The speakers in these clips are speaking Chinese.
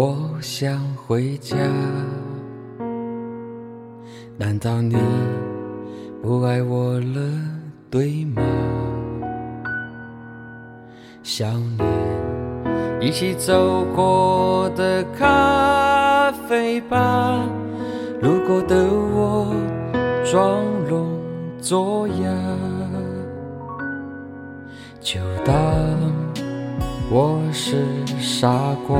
我想回家。难道你不爱我了，对吗？想念一起走过的咖啡吧，路过的我装聋作哑，就当我是傻瓜，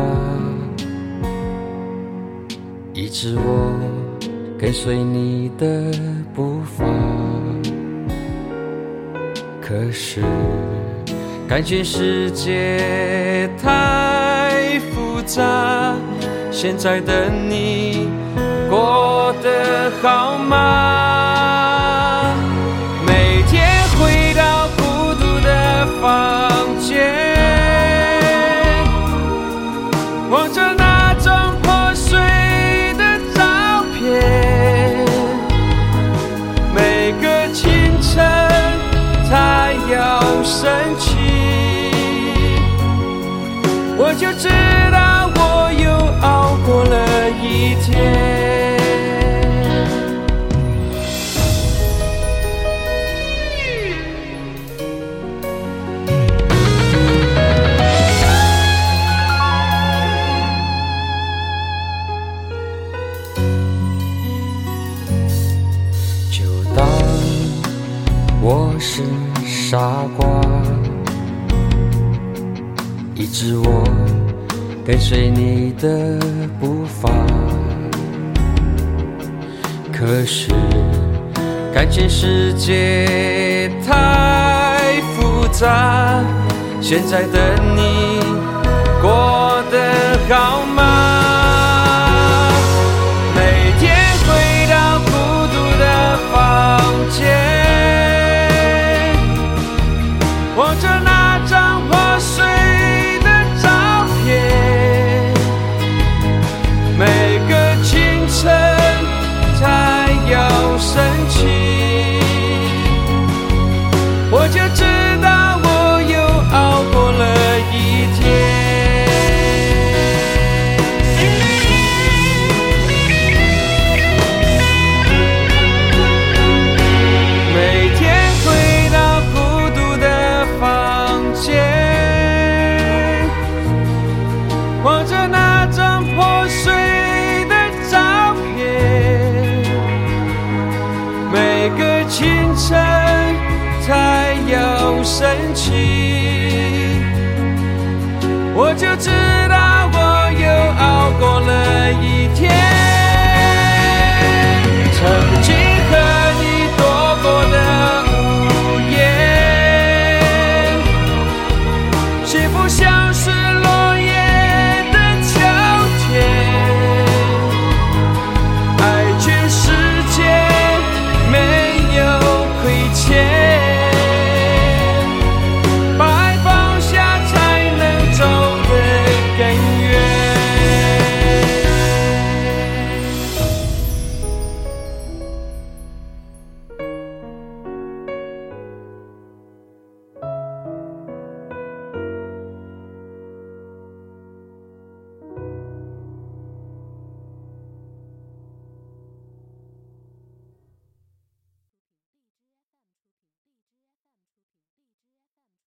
一直我跟随你的步伐，可是。感情世界太复杂，现在的你过得好吗？我是傻瓜。一直我跟随你的步伐，可是感情世界太复杂，现在的你过得好吗？望着那张破碎的照片。每个清晨，太阳升起，我就知